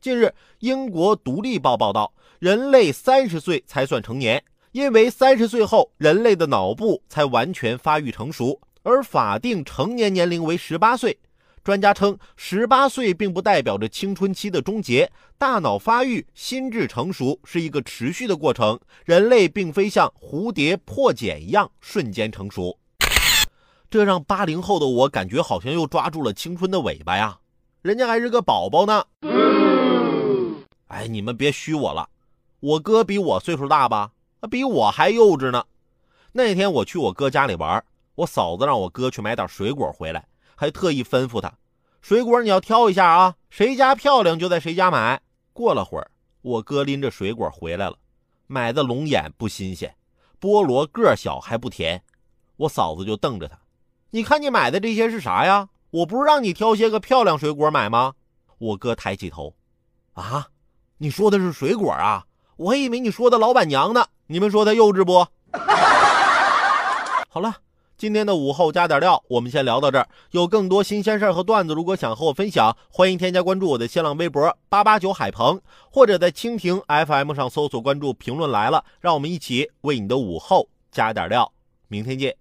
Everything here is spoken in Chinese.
近日，英国《独立报》报道，人类三十岁才算成年，因为三十岁后人类的脑部才完全发育成熟，而法定成年年龄为十八岁。专家称，十八岁并不代表着青春期的终结，大脑发育、心智成熟是一个持续的过程，人类并非像蝴蝶破茧一样瞬间成熟。这让八零后的我感觉好像又抓住了青春的尾巴呀，人家还是个宝宝呢。哎，你们别虚我了，我哥比我岁数大吧？比我还幼稚呢。那天我去我哥家里玩，我嫂子让我哥去买点水果回来，还特意吩咐他，水果你要挑一下啊，谁家漂亮就在谁家买。过了会儿，我哥拎着水果回来了，买的龙眼不新鲜，菠萝个小还不甜。我嫂子就瞪着他，你看你买的这些是啥呀？我不是让你挑些个漂亮水果买吗？我哥抬起头，啊。你说的是水果啊？我还以为你说的老板娘呢。你们说他幼稚不？好了，今天的午后加点料，我们先聊到这儿。有更多新鲜事儿和段子，如果想和我分享，欢迎添加关注我的新浪微博八八九海鹏，或者在蜻蜓 FM 上搜索关注“评论来了”，让我们一起为你的午后加点料。明天见。